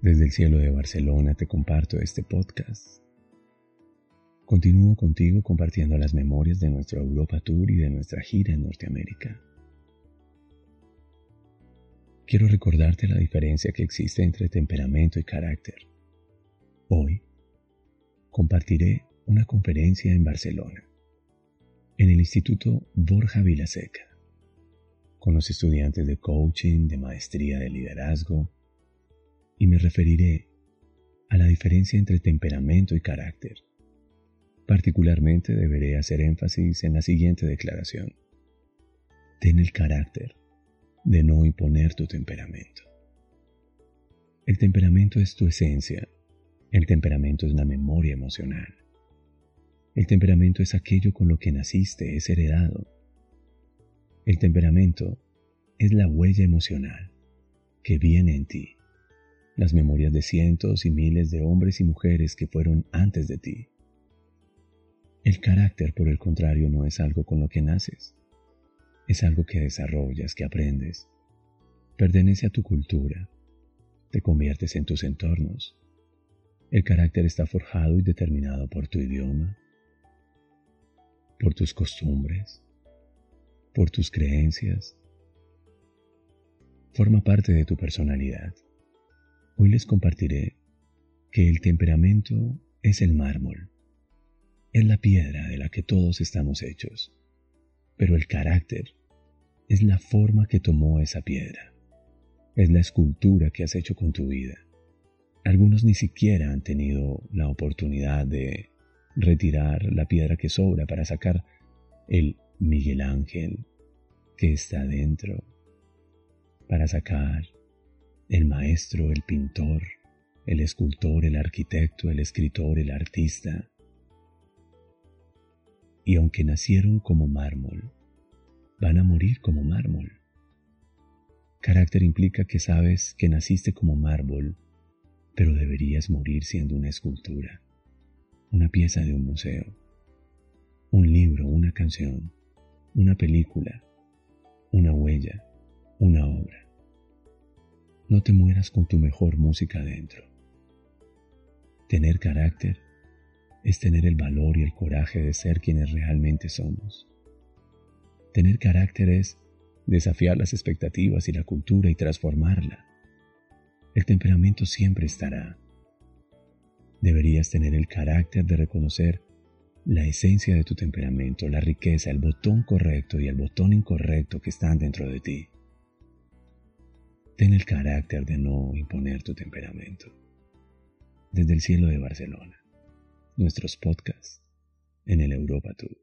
Desde el cielo de Barcelona te comparto este podcast. Continúo contigo compartiendo las memorias de nuestro Europa Tour y de nuestra gira en Norteamérica. Quiero recordarte la diferencia que existe entre temperamento y carácter. Hoy compartiré una conferencia en Barcelona, en el Instituto Borja Vilaseca, con los estudiantes de coaching, de maestría de liderazgo, y me referiré a la diferencia entre temperamento y carácter. Particularmente deberé hacer énfasis en la siguiente declaración. Ten el carácter de no imponer tu temperamento. El temperamento es tu esencia. El temperamento es la memoria emocional. El temperamento es aquello con lo que naciste, es heredado. El temperamento es la huella emocional que viene en ti las memorias de cientos y miles de hombres y mujeres que fueron antes de ti. El carácter, por el contrario, no es algo con lo que naces, es algo que desarrollas, que aprendes. Pertenece a tu cultura, te conviertes en tus entornos. El carácter está forjado y determinado por tu idioma, por tus costumbres, por tus creencias. Forma parte de tu personalidad. Hoy les compartiré que el temperamento es el mármol, es la piedra de la que todos estamos hechos, pero el carácter es la forma que tomó esa piedra, es la escultura que has hecho con tu vida. Algunos ni siquiera han tenido la oportunidad de retirar la piedra que sobra para sacar el Miguel Ángel que está dentro, para sacar el maestro, el pintor, el escultor, el arquitecto, el escritor, el artista. Y aunque nacieron como mármol, van a morir como mármol. Carácter implica que sabes que naciste como mármol, pero deberías morir siendo una escultura, una pieza de un museo, un libro, una canción, una película, una huella, una obra. No te mueras con tu mejor música dentro. Tener carácter es tener el valor y el coraje de ser quienes realmente somos. Tener carácter es desafiar las expectativas y la cultura y transformarla. El temperamento siempre estará. Deberías tener el carácter de reconocer la esencia de tu temperamento, la riqueza, el botón correcto y el botón incorrecto que están dentro de ti. Ten el carácter de no imponer tu temperamento. Desde el cielo de Barcelona, nuestros podcasts en el Europa Tour.